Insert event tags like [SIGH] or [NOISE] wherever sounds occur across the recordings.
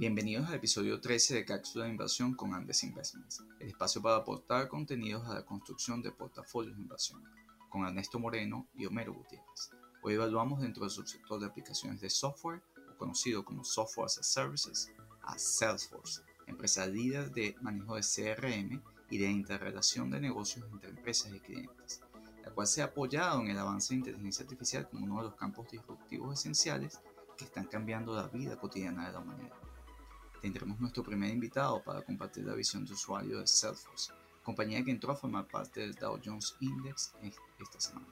Bienvenidos al episodio 13 de Cápsula de Inversión con Andes Investments, el espacio para aportar contenidos a la construcción de portafolios de inversión, con Ernesto Moreno y Homero Gutiérrez. Hoy evaluamos dentro del subsector de aplicaciones de software, o conocido como Software as a Services, a Salesforce, empresa líder de manejo de CRM y de interrelación de negocios entre empresas y clientes la cual se ha apoyado en el avance de inteligencia artificial como uno de los campos disruptivos esenciales que están cambiando la vida cotidiana de la humanidad. Tendremos nuestro primer invitado para compartir la visión de usuario de Salesforce, compañía que entró a formar parte del Dow Jones Index esta semana.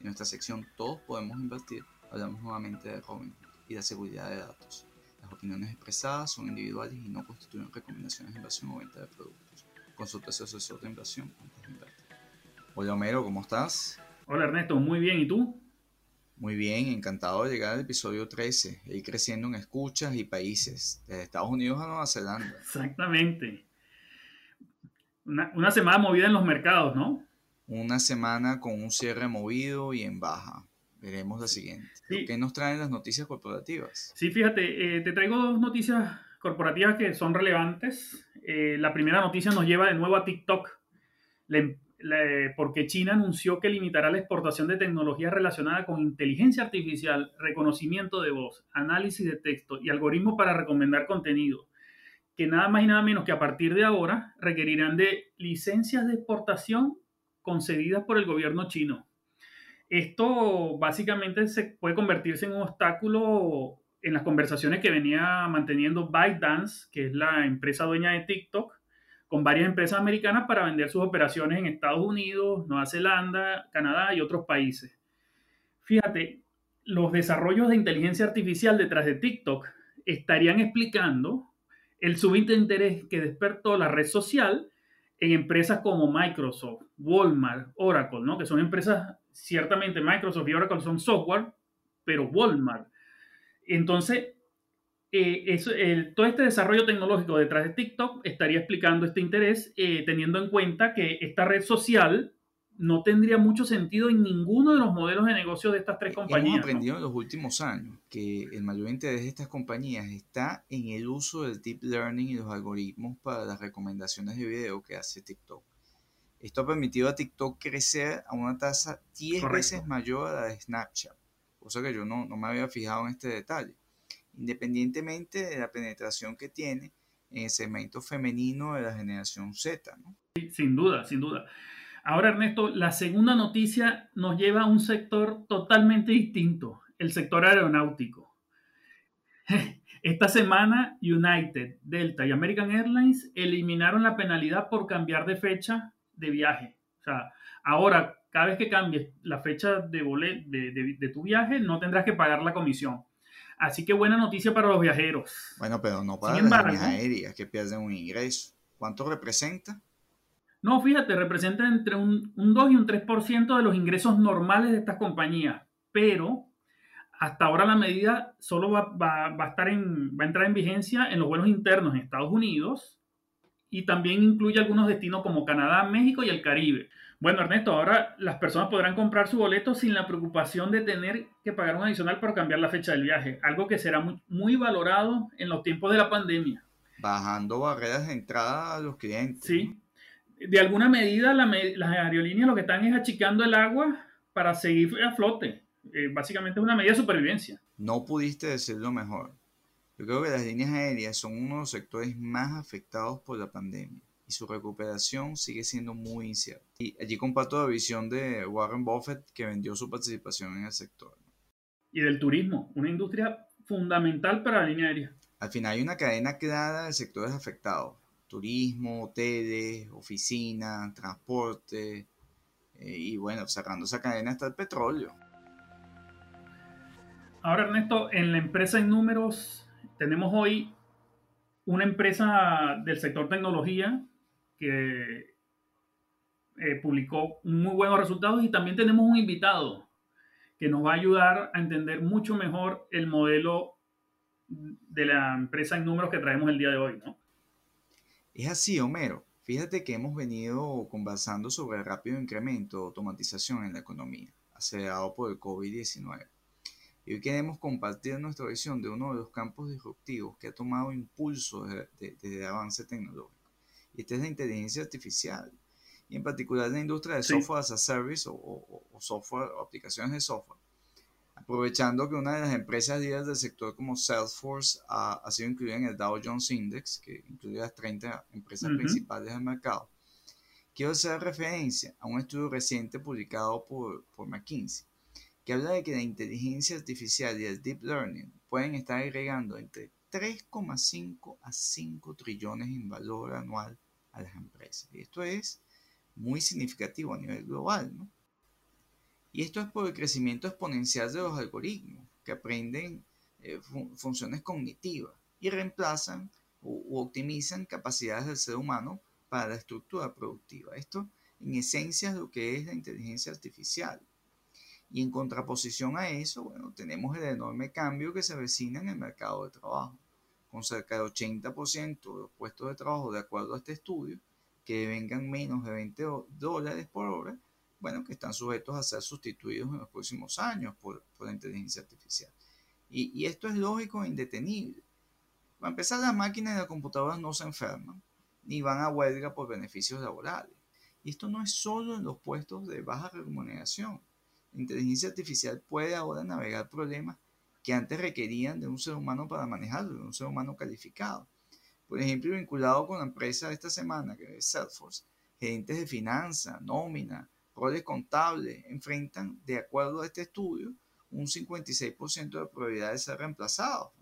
En nuestra sección Todos podemos invertir, hablamos nuevamente de Robinhood y la seguridad de datos. Las opiniones expresadas son individuales y no constituyen recomendaciones de inversión o venta de productos. Consulta a su asesor de inversión antes de invertir. Hola Homero, ¿cómo estás? Hola Ernesto, muy bien, ¿y tú? Muy bien, encantado de llegar al episodio 13, ir creciendo en escuchas y países, desde Estados Unidos a Nueva Zelanda. Exactamente. Una, semana movida en los mercados, ¿no? Una semana con un cierre movido y en baja. Veremos la siguiente. ¿Qué nos traen las noticias corporativas? Sí, fíjate, eh, te traigo dos noticias corporativas que son relevantes. Eh, la primera noticia nos lleva de nuevo a TikTok. La, em, porque China anunció que limitará la exportación de tecnologías relacionadas con inteligencia artificial, reconocimiento de voz, análisis de texto y algoritmos para recomendar contenido, que nada más y nada menos que a partir de ahora requerirán de licencias de exportación concedidas por el gobierno chino. Esto básicamente se puede convertirse en un obstáculo en las conversaciones que venía manteniendo ByteDance, que es la empresa dueña de TikTok, con varias empresas americanas para vender sus operaciones en Estados Unidos, Nueva Zelanda, Canadá y otros países. Fíjate, los desarrollos de inteligencia artificial detrás de TikTok estarían explicando el súbito interés que despertó la red social en empresas como Microsoft, Walmart, Oracle, ¿no? que son empresas, ciertamente Microsoft y Oracle son software, pero Walmart. Entonces, eh, todo este desarrollo tecnológico detrás de TikTok estaría explicando este interés, eh, teniendo en cuenta que esta red social no tendría mucho sentido en ninguno de los modelos de negocio de estas tres compañías. Hemos aprendido en los últimos años que el mayor interés de estas compañías está en el uso del deep learning y los algoritmos para las recomendaciones de video que hace TikTok. Esto ha permitido a TikTok crecer a una tasa 10 veces mayor a la de Snapchat, cosa que yo no, no me había fijado en este detalle independientemente de la penetración que tiene en el segmento femenino de la generación Z. ¿no? Sí, sin duda, sin duda. Ahora, Ernesto, la segunda noticia nos lleva a un sector totalmente distinto, el sector aeronáutico. [LAUGHS] Esta semana, United, Delta y American Airlines eliminaron la penalidad por cambiar de fecha de viaje. O sea, ahora, cada vez que cambies la fecha de, de, de tu viaje, no tendrás que pagar la comisión. Así que buena noticia para los viajeros. Bueno, pero no para las líneas aéreas que pierden un ingreso. ¿Cuánto representa? No, fíjate, representa entre un, 2 y un 3% de los ingresos normales de estas compañías, pero hasta ahora la medida solo va, a estar en, va a entrar en vigencia en los vuelos internos en Estados Unidos y también incluye algunos destinos como Canadá, México y el Caribe. Bueno, Ernesto, ahora las personas podrán comprar su boleto sin la preocupación de tener que pagar un adicional por cambiar la fecha del viaje, algo que será muy, valorado en los tiempos de la pandemia. Bajando barreras de entrada a los clientes. Sí. De alguna medida, las aerolíneas lo que están es achicando el agua para seguir a flote. Eh, básicamente es una medida de supervivencia. No pudiste decirlo mejor. Yo creo que las líneas aéreas son uno de los sectores más afectados por la pandemia su recuperación sigue siendo muy incierta. Y allí comparto la visión de Warren Buffett que vendió su participación en el sector. Y del turismo, una industria fundamental para la línea aérea. Al final hay una cadena clara de sectores afectados. Turismo, hoteles, oficina, transporte. Eh, y bueno, cerrando esa cadena está el petróleo. Ahora Ernesto, en la empresa en números tenemos hoy una empresa del sector tecnología que eh, publicó muy buenos resultados y también tenemos un invitado que nos va a ayudar a entender mucho mejor el modelo de la empresa en números que traemos el día de hoy, ¿no? Es así, Homero. Fíjate que hemos venido conversando sobre el rápido incremento de automatización en la economía, acelerado por el COVID-19. Y hoy queremos compartir nuestra visión de uno de los campos disruptivos que ha tomado impulso desde el avance tecnológico. Y esta es la inteligencia artificial. Y en particular la industria de software as a service o, software o aplicaciones de software. Aprovechando que una de las empresas líderes del sector como Salesforce ha, ha, sido incluida en el Dow Jones Index, que incluye las 30 empresas principales del mercado, quiero hacer referencia a un estudio reciente publicado por, por McKinsey que habla de que la inteligencia artificial y el deep learning pueden estar agregando entre 3,5 a 5 trillones en valor anual a las empresas. Y esto es muy significativo a nivel global, ¿no? Y esto es por el crecimiento exponencial de los algoritmos, que aprenden eh, funciones cognitivas y reemplazan o, optimizan capacidades del ser humano para la estructura productiva. Esto, en esencia, es lo que es la inteligencia artificial. Y en contraposición a eso, bueno, tenemos el enorme cambio que se avecina en el mercado de trabajo, con cerca del 80% de los puestos de trabajo, de acuerdo a este estudio, que vengan menos de 20 dólares por hora, bueno, que están sujetos a ser sustituidos en los próximos años por, por la inteligencia artificial. Y, y, esto es lógico e indetenible. Para empezar, las máquinas y las computadoras no se enferman, ni van a huelga por beneficios laborales. Y esto no es solo en los puestos de baja remuneración la inteligencia artificial puede ahora navegar problemas que antes requerían de un ser humano para manejarlo, de un ser humano calificado. Por ejemplo, vinculado con la empresa de esta semana, que es Salesforce, gerentes de finanzas, nómina, roles contables, enfrentan, de acuerdo a este estudio, un 56% de probabilidad de ser reemplazados.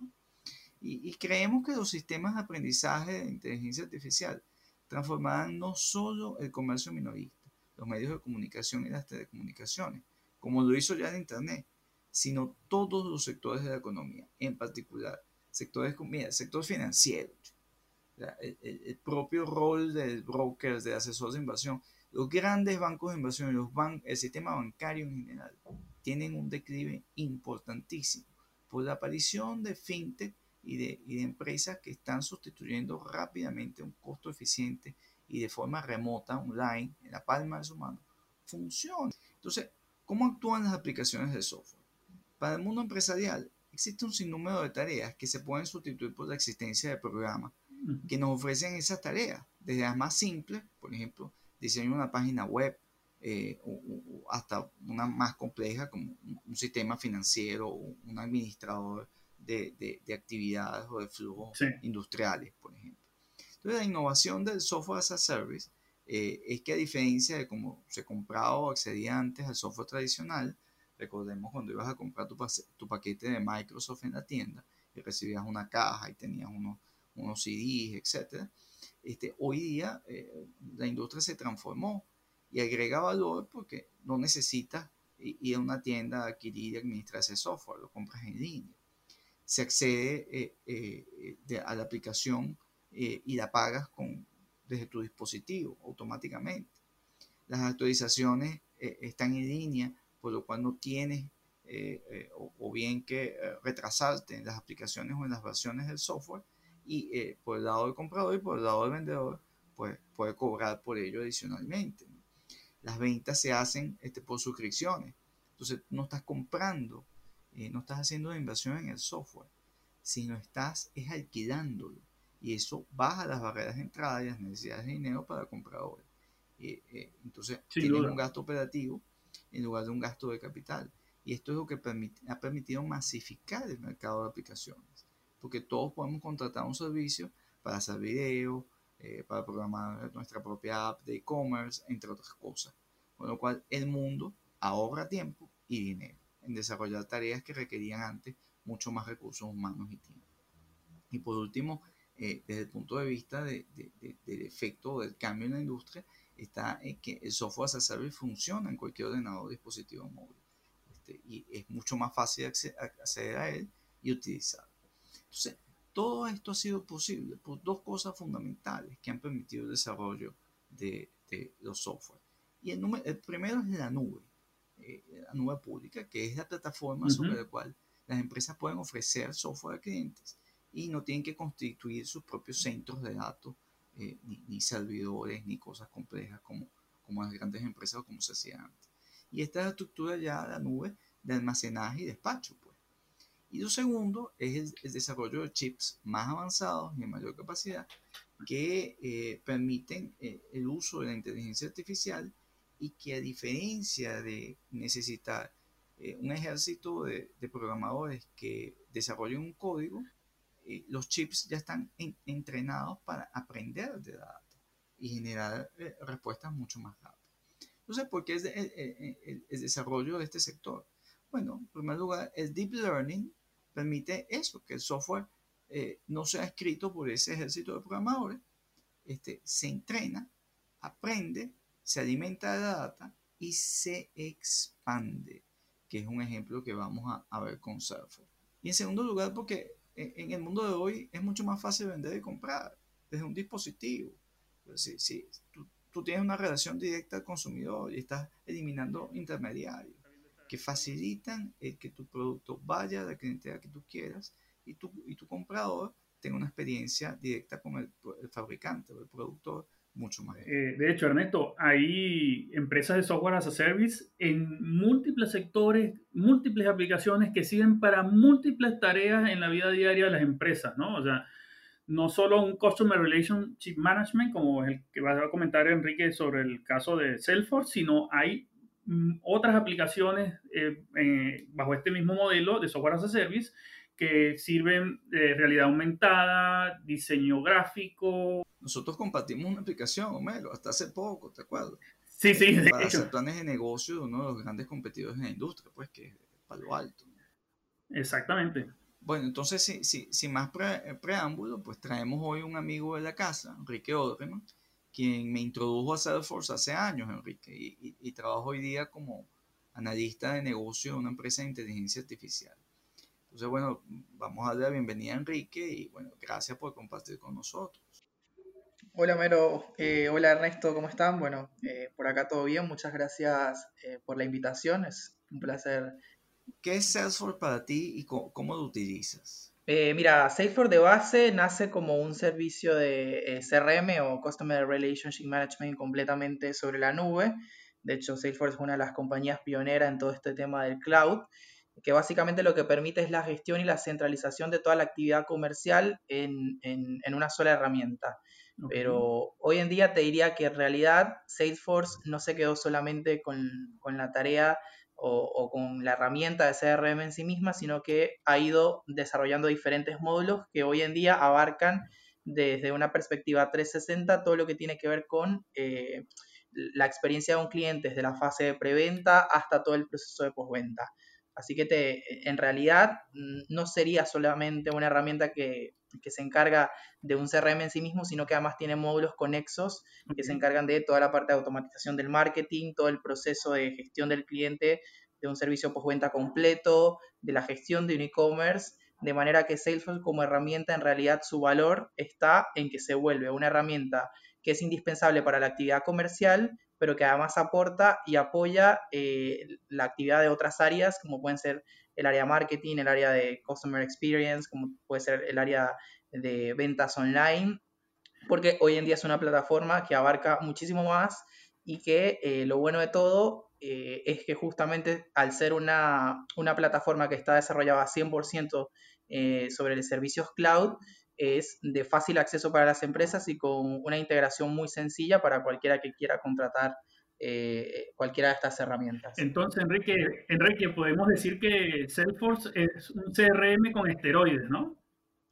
Y, y, creemos que los sistemas de aprendizaje de inteligencia artificial transformarán no solo el comercio minorista, los medios de comunicación y las telecomunicaciones, como lo hizo ya el Internet, sino todos los sectores de la economía, en particular sectores, mira, sector financiero, el, el, propio rol del broker, de asesor de inversión, los grandes bancos de inversión, los ban el sistema bancario en general, tienen un declive importantísimo por la aparición de fintech y de, y de empresas que están sustituyendo rápidamente un costo eficiente y de forma remota, online, en la palma de su mano, funciona. Entonces, ¿Cómo actúan las aplicaciones de software? Para el mundo empresarial, existe un sinnúmero de tareas que se pueden sustituir por la existencia de programas que nos ofrecen esas tareas, desde las más simples, por ejemplo, diseño una página web, eh, hasta una más compleja como un, sistema financiero o un administrador de, actividades o de flujos industriales, por ejemplo. Entonces, la innovación del software as a service eh, es que a diferencia de cómo se compraba o accedía antes al software tradicional, recordemos cuando ibas a comprar tu, paquete de Microsoft en la tienda y recibías una caja y tenías unos, unos CDs, etc. Este, hoy día eh, la industria se transformó y agrega valor porque no necesitas ir a una tienda a adquirir y administrar ese software, lo compras en línea. Se accede eh, a la aplicación y la pagas con, desde tu dispositivo automáticamente. Las actualizaciones eh, están en línea, por lo cual no tienes eh, eh, o, bien que retrasarte en las aplicaciones o en las versiones del software y por el lado del comprador y por el lado del vendedor pues puede cobrar por ello adicionalmente. Las ventas se hacen este, por suscripciones, entonces no estás comprando, no estás haciendo una inversión en el software, sino estás es alquilándolo y eso baja las barreras de entrada y las necesidades de dinero para compradores. Eh, entonces, tiene un gasto operativo en lugar de un gasto de capital. Y esto es lo que ha permitido masificar el mercado de aplicaciones, porque todos podemos contratar un servicio para hacer video, eh, para programar nuestra propia app de e-commerce, entre otras cosas. Con lo cual, el mundo ahorra tiempo y dinero en desarrollar tareas que requerían antes mucho más recursos humanos y tiempo. Y por último, eh, desde el punto de vista de, del efecto del cambio en la industria, está en que el software as a service funciona en cualquier ordenador o dispositivo móvil. Este, y es mucho más fácil acceder a él y utilizarlo. Entonces, todo esto ha sido posible por dos cosas fundamentales que han permitido el desarrollo de, los software. Y el, el, primero es la nube, eh, la nube pública, que es la plataforma sobre la cual las empresas pueden ofrecer software a clientes y no tienen que constituir sus propios centros de datos, eh, ni, servidores, ni cosas complejas como, como las grandes empresas o como se hacía antes. Y esta es la estructura ya de la nube de almacenaje y despacho. Pues. Y lo segundo es el, desarrollo de chips más avanzados y de mayor capacidad que eh, permiten eh, el uso de la inteligencia artificial y que a diferencia de necesitar eh, un ejército de, programadores que desarrollen un código, los chips ya están entrenados para aprender de data y generar respuestas mucho más rápidas. Entonces, ¿por qué es el, el desarrollo de este sector? Bueno, en primer lugar, el deep learning permite eso, que el software eh, no sea escrito por ese ejército de programadores, este, se entrena, aprende, se alimenta de data y se expande, que es un ejemplo que vamos a, ver con Salesforce. Y en segundo lugar, porque en, el mundo de hoy es mucho más fácil vender y comprar desde un dispositivo. Si, si tú, tú tienes una relación directa al consumidor y estás eliminando intermediarios que facilitan el que tu producto vaya a la clientela que tú quieras y tu, y tu comprador tenga una experiencia directa con el, fabricante o el productor mucho más. Eh, de hecho, Ernesto, hay empresas de software as a service en múltiples sectores, múltiples aplicaciones que sirven para múltiples tareas en la vida diaria de las empresas, ¿no? O sea, no solo un Customer Relationship Management, como el que va a comentar Enrique sobre el caso de Salesforce, sino hay Mm, otras aplicaciones eh, eh, bajo este mismo modelo de software as a service que sirven de realidad aumentada, diseño gráfico. Nosotros compartimos una aplicación, Homero, hasta hace poco, ¿te acuerdas? Sí, sí, de para hacer planes de negocio de uno de los grandes competidores en la industria, pues que es Palo Alto. Exactamente. Bueno, entonces, sin más preámbulo, pues traemos hoy un amigo de la casa, Enrique Odreman, quien me introdujo a Salesforce hace años, Enrique, y, trabajo hoy día como analista de negocio de una empresa de inteligencia artificial. Entonces, bueno, vamos a darle la bienvenida a Enrique y bueno, gracias por compartir con nosotros. Hola Mero, eh, hola Ernesto, ¿cómo están? Bueno, eh, por acá todo bien, muchas gracias eh, por la invitación, es un placer. ¿Qué es Salesforce para ti y cómo lo utilizas? Eh, mira, Salesforce de base nace como un servicio de eh, CRM o Customer Relationship Management completamente sobre la nube. De hecho, Salesforce es una de las compañías pioneras en todo este tema del cloud, que básicamente lo que permite es la gestión y la centralización de toda la actividad comercial en, una sola herramienta. Pero hoy en día te diría que en realidad Salesforce no se quedó solamente con, con la tarea o, con la herramienta de CRM en sí misma, sino que ha ido desarrollando diferentes módulos que hoy en día abarcan desde una perspectiva 360 todo lo que tiene que ver con eh, la experiencia de un cliente desde la fase de preventa hasta todo el proceso de postventa. Así que te, en realidad mm, no sería solamente una herramienta que, se encarga de un CRM en sí mismo, sino que además tiene módulos conexos que se encargan de toda la parte de automatización del marketing, todo el proceso de gestión del cliente, de un servicio postventa completo, de la gestión de un e-commerce, de manera que Salesforce como herramienta en realidad su valor está en que se vuelve una herramienta que es indispensable para la actividad comercial, pero que además aporta y apoya eh, la actividad de otras áreas, como pueden ser el área marketing, el área de customer experience, como puede ser el área de ventas online, porque hoy en día es una plataforma que abarca muchísimo más y que eh, lo bueno de todo eh, es que justamente al ser una, una, plataforma que está desarrollada 100% sobre los servicios cloud, es de fácil acceso para las empresas y con una integración muy sencilla para cualquiera que quiera contratar eh, cualquiera de estas herramientas. Entonces, Enrique, Enrique, podemos decir que Salesforce es un CRM con esteroides, ¿no?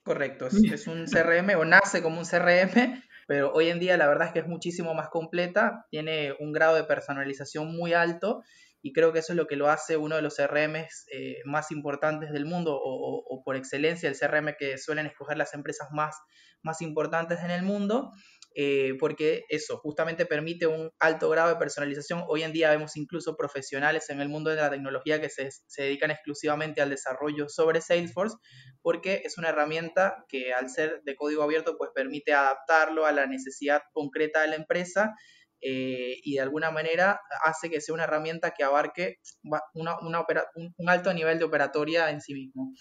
Correcto, es, un CRM o nace como un CRM, pero hoy en día la verdad es que es muchísimo más completa, tiene un grado de personalización muy alto y creo que eso es lo que lo hace uno de los CRM eh, más importantes del mundo o, por excelencia el CRM que suelen escoger las empresas más, más importantes en el mundo. Eh, porque eso justamente permite un alto grado de personalización. Hoy en día vemos incluso profesionales en el mundo de la tecnología que se, se, dedican exclusivamente al desarrollo sobre Salesforce, porque es una herramienta que al ser de código abierto, pues permite adaptarlo a la necesidad concreta de la empresa eh, y de alguna manera hace que sea una herramienta que abarque un, alto nivel de operatoria en sí mismo.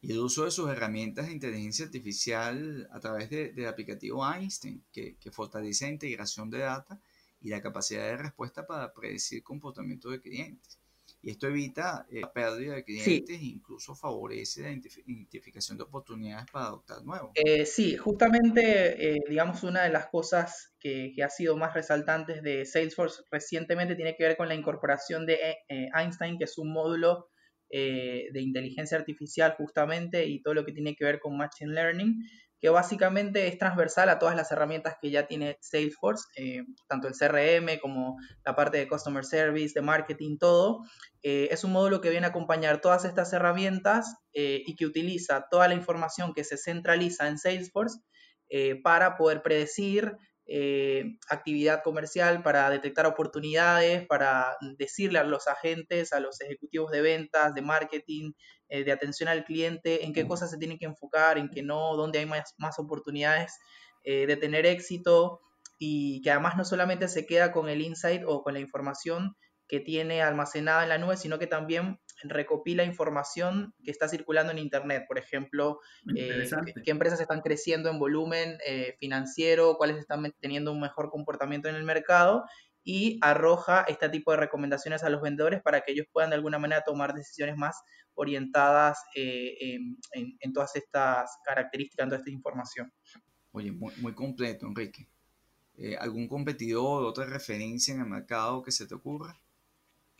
Y el uso de sus herramientas de inteligencia artificial a través de, del aplicativo Einstein, que, que fortalece la integración de data y la capacidad de respuesta para predecir comportamiento de clientes. Y esto evita eh, la pérdida de clientes e incluso favorece la identificación de oportunidades para adoptar nuevos. Eh, sí, justamente, eh, digamos, una de las cosas que, que, ha sido más resaltantes de Salesforce recientemente tiene que ver con la incorporación de Einstein, que es un módulo de inteligencia artificial justamente y todo lo que tiene que ver con Machine Learning, que básicamente es transversal a todas las herramientas que ya tiene Salesforce, eh, tanto el CRM como la parte de Customer Service, de marketing, todo. Eh, es un módulo que viene a acompañar todas estas herramientas eh, y que utiliza toda la información que se centraliza en Salesforce para poder predecir eh, actividad comercial para detectar oportunidades, para decirle a los agentes, a los ejecutivos de ventas, de marketing, eh, de atención al cliente, en qué cosas se tienen que enfocar, en qué no, dónde hay más, más oportunidades eh, de tener éxito y que además no solamente se queda con el insight o con la información que tiene almacenada en la nube, sino que también recopila información que está circulando en Internet. Por ejemplo, eh, qué, empresas están creciendo en volumen eh, financiero, cuáles están teniendo un mejor comportamiento en el mercado y arroja este tipo de recomendaciones a los vendedores para que ellos puedan de alguna manera tomar decisiones más orientadas eh, en, todas estas características, en toda esta información. Oye, muy, muy completo, Enrique. ¿Algún competidor, otra referencia en el mercado que se te ocurra?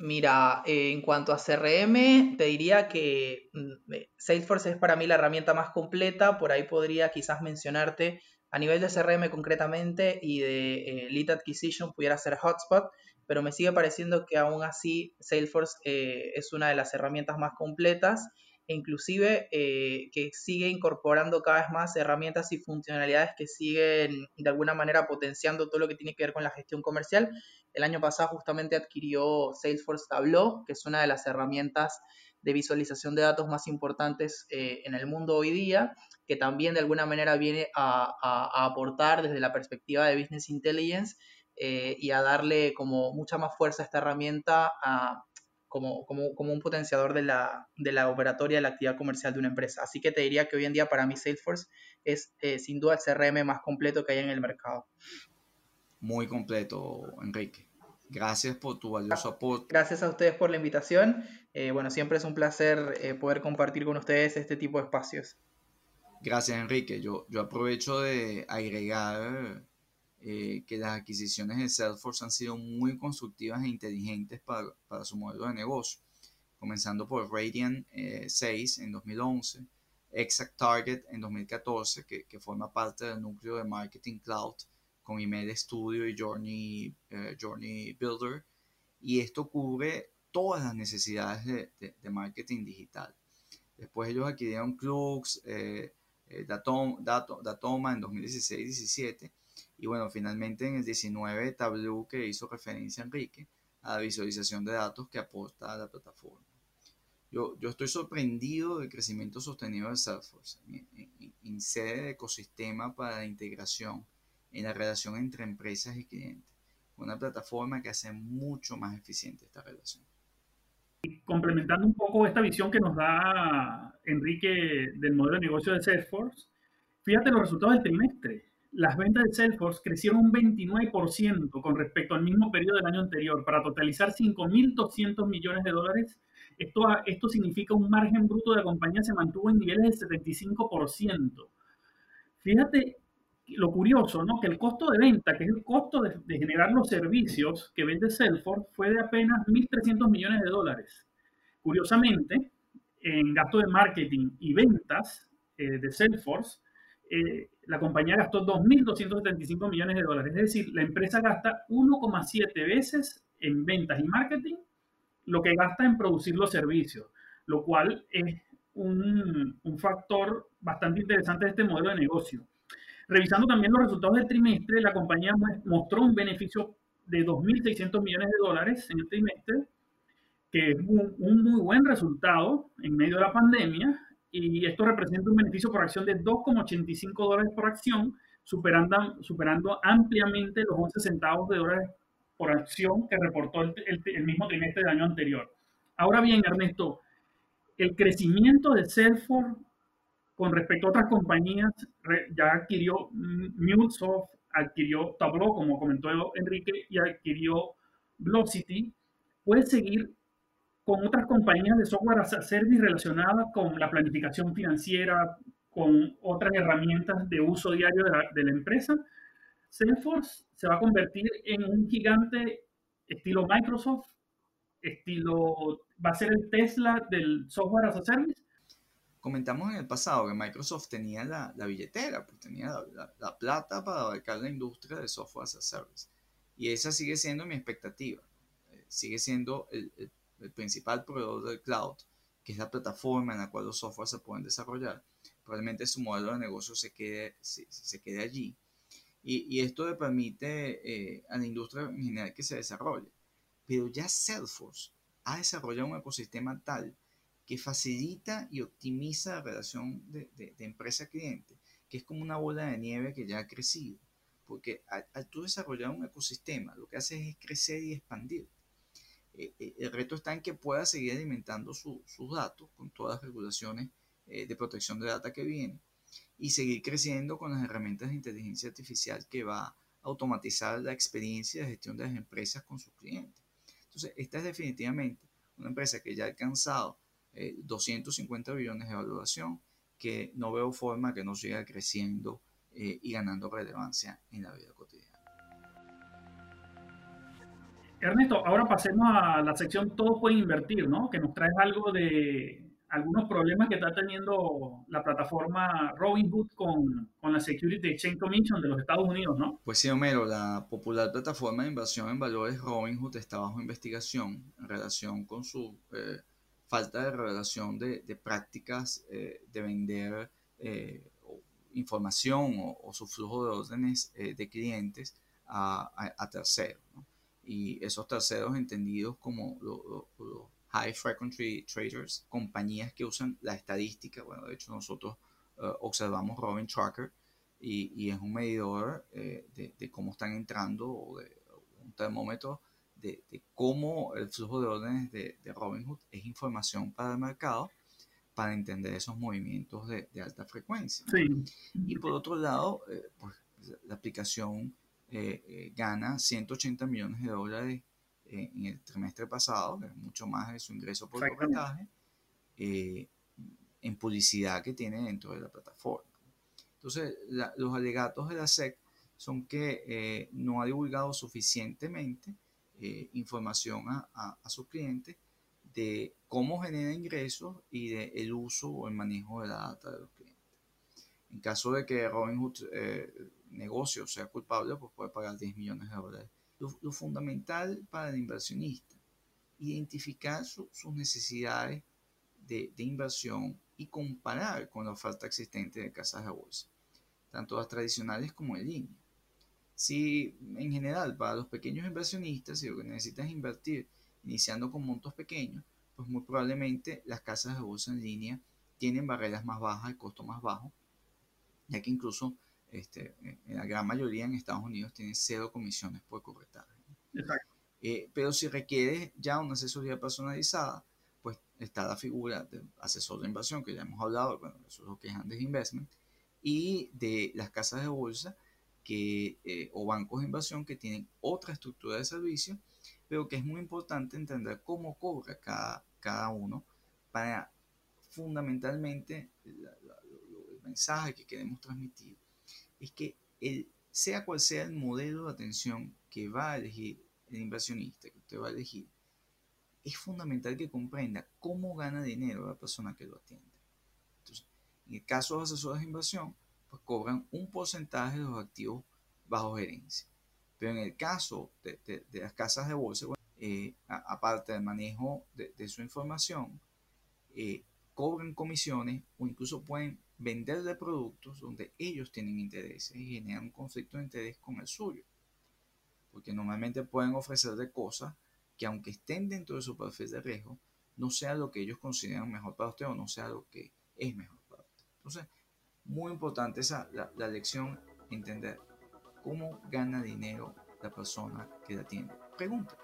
Mira, eh, en cuanto a CRM, te diría que mm, eh, Salesforce es para mí la herramienta más completa. Por ahí podría quizás mencionarte a nivel de CRM concretamente y de eh, Lead Acquisition pudiera ser Hotspot, pero me sigue pareciendo que aún así Salesforce es una de las herramientas más completas e inclusive que sigue incorporando cada vez más herramientas y funcionalidades que siguen de alguna manera potenciando todo lo que tiene que ver con la gestión comercial el año pasado justamente adquirió Salesforce Tableau, que es una de las herramientas de visualización de datos más importantes eh, en el mundo hoy día, que también de alguna manera viene a, aportar desde la perspectiva de Business Intelligence eh, y a darle como mucha más fuerza a esta herramienta como, un potenciador de la, de la operatoria de la actividad comercial de una empresa. Así que te diría que hoy en día para mí Salesforce es eh, sin duda el CRM más completo que hay en el mercado muy completo, Enrique. Gracias por tu valioso aporte. Gracias a ustedes por la invitación. Eh, bueno, siempre es un placer eh, poder compartir con ustedes este tipo de espacios. Gracias, Enrique. Yo, yo aprovecho de agregar eh, que las adquisiciones de Salesforce han sido muy constructivas e inteligentes para, para su modelo de negocio, comenzando por Radiant 6 en 2011, Exact Target en 2014, que, que forma parte del núcleo de Marketing Cloud con Email Studio y Journey, eh, Journey Builder. Y esto cubre todas las necesidades de, marketing digital. Después ellos adquirieron Clux, eh, eh Datoma en 2016-17 y bueno, finalmente en el 19 Tableau que hizo referencia a Enrique a la visualización de datos que aporta a la plataforma. Yo, yo estoy sorprendido del crecimiento sostenido de Salesforce en, sede de ecosistema para la integración en la relación entre empresas y clientes. Una plataforma que hace mucho más eficiente esta relación. Complementando un poco esta visión que nos da Enrique del modelo de negocio de Salesforce, fíjate los resultados del trimestre. Las ventas de Salesforce crecieron un 29% con respecto al mismo periodo del año anterior para totalizar 5.200 millones de dólares. Esto, esto significa un margen bruto de la compañía se mantuvo en niveles de 75%. Fíjate lo curioso, ¿no? Que el costo de venta, que es el costo de, generar los servicios que vende Salesforce, fue de apenas 1.300 millones de dólares. Curiosamente, en gasto de marketing y ventas eh, de Salesforce, eh, la compañía gastó 2.275 millones de dólares. Es decir, la empresa gasta 1,7 veces en ventas y marketing lo que gasta en producir los servicios, lo cual es un factor bastante interesante de este modelo de negocio. Revisando también los resultados del trimestre, la compañía mostró un beneficio de 2.600 millones de dólares en el trimestre, que es un, muy buen resultado en medio de la pandemia, y esto representa un beneficio por acción de 2,85 dólares por acción, superando, superando ampliamente los 11 centavos de dólares por acción que reportó el, el mismo trimestre del año anterior. Ahora bien, Ernesto, el crecimiento de Salesforce con respecto a otras compañías, ya adquirió MuleSoft, adquirió Tableau, como comentó Enrique, y adquirió Velocity, puede seguir con otras compañías de software as a service relacionadas con la planificación financiera, con otras herramientas de uso diario de la, empresa, Salesforce se va a convertir en un gigante estilo Microsoft, estilo, va a ser el Tesla del software as a service. Comentamos en el pasado que Microsoft tenía la, la billetera, pues tenía la, la, plata para abarcar la industria de software as a service. Y esa sigue siendo mi expectativa. Eh, sigue siendo el, el, el, principal proveedor del cloud, que es la plataforma en la cual los softwares se pueden desarrollar. Probablemente su modelo de negocio se quede, se, se quede allí. Y, y, esto le permite eh, a la industria en general que se desarrolle. Pero ya Salesforce ha desarrollado un ecosistema tal que facilita y optimiza la relación de, de, de empresa-cliente, que es como una bola de nieve que ya ha crecido. Porque al, tú desarrollar un ecosistema, lo que haces es crecer y expandir. Eh, eh, el reto está en que pueda seguir alimentando su, sus datos con todas las regulaciones eh, de protección de data que vienen y seguir creciendo con las herramientas de inteligencia artificial que va a automatizar la experiencia de gestión de las empresas con sus clientes. Entonces, esta es definitivamente una empresa que ya ha alcanzado eh, 250 billones de evaluación, que no veo forma que no siga creciendo eh, y ganando relevancia en la vida cotidiana. Ernesto, ahora pasemos a la sección Todos pueden invertir, ¿no? Que nos trae algo de algunos problemas que está teniendo la plataforma Robinhood con, con, la Security Exchange Commission de los Estados Unidos, ¿no? Pues sí, Homero, la popular plataforma de inversión en valores Robinhood está bajo investigación en relación con su eh, falta de revelación de, prácticas eh, de vender eh, información o, o, su flujo de órdenes eh, de clientes a, terceros. Y esos terceros entendidos como los lo, lo, high frequency traders, compañías que usan la estadística. Bueno, de hecho nosotros observamos Robin Tracker y, es un medidor de, de, cómo están entrando o de un termómetro de, de cómo el flujo de órdenes de, de, Robinhood es información para el mercado para entender esos movimientos de, alta frecuencia. Sí. Y por otro lado, eh, pues la aplicación eh, eh, gana 180 millones de dólares en el trimestre pasado, que es mucho más de su ingreso por corretaje, eh, en publicidad que tiene dentro de la plataforma. Entonces, la, los alegatos de la SEC son que eh, no ha divulgado suficientemente eh, información a, a, a, sus clientes de cómo genera ingresos y del de uso o el manejo de la data de los clientes. En caso de que Robinhood eh, negocio sea culpable, pues puede pagar 10 millones de dólares lo, lo, fundamental para el inversionista, identificar su, sus necesidades de, de, inversión y comparar con la oferta existente de casas de bolsa, tanto las tradicionales como en línea. Si en general para los pequeños inversionistas, si lo que necesitas es invertir iniciando con montos pequeños, pues muy probablemente las casas de bolsa en línea tienen barreras más bajas, el costo más bajo, ya que incluso este, en la gran mayoría en Estados Unidos tiene cero comisiones por corretaje. Eh, pero si requiere ya una asesoría personalizada, pues está la figura del asesor de inversión que ya hemos hablado, bueno, eso es lo que es Andes Investment, y de las casas de bolsa que, eh, o bancos de inversión que tienen otra estructura de servicio, pero que es muy importante entender cómo cobra cada, cada uno para fundamentalmente la, la, el mensaje que queremos transmitir es que el, sea cual sea el modelo de atención que va a elegir el inversionista, que usted va a elegir, es fundamental que comprenda cómo gana dinero la persona que lo atiende. Entonces, en el caso de asesores de inversión, pues cobran un porcentaje de los activos bajo gerencia. Pero en el caso de, de, las casas de bolsa, eh, aparte del manejo de, de su información, eh, cobran comisiones o incluso pueden venderle productos donde ellos tienen intereses y generan un conflicto de interés con el suyo. Porque normalmente pueden ofrecerle cosas que aunque estén dentro de su perfil de riesgo, no sea lo que ellos consideran mejor para usted o no sea lo que es mejor para usted. Entonces, muy importante esa, la, la lección, entender cómo gana dinero la persona que la tiene. Pregunta.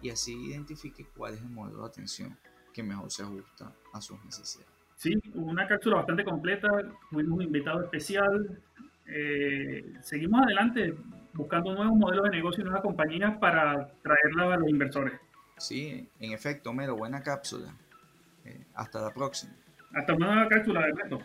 Y así identifique cuál es el modelo de atención que mejor se ajusta a sus necesidades. Sí, una cápsula bastante completa, tuvimos un invitado especial. Eh, seguimos adelante buscando nuevos modelos de negocio y nuevas compañías para traerlas a los inversores. Sí, en efecto, Mero, buena cápsula. Eh, hasta la próxima. Hasta una nueva cápsula de reto.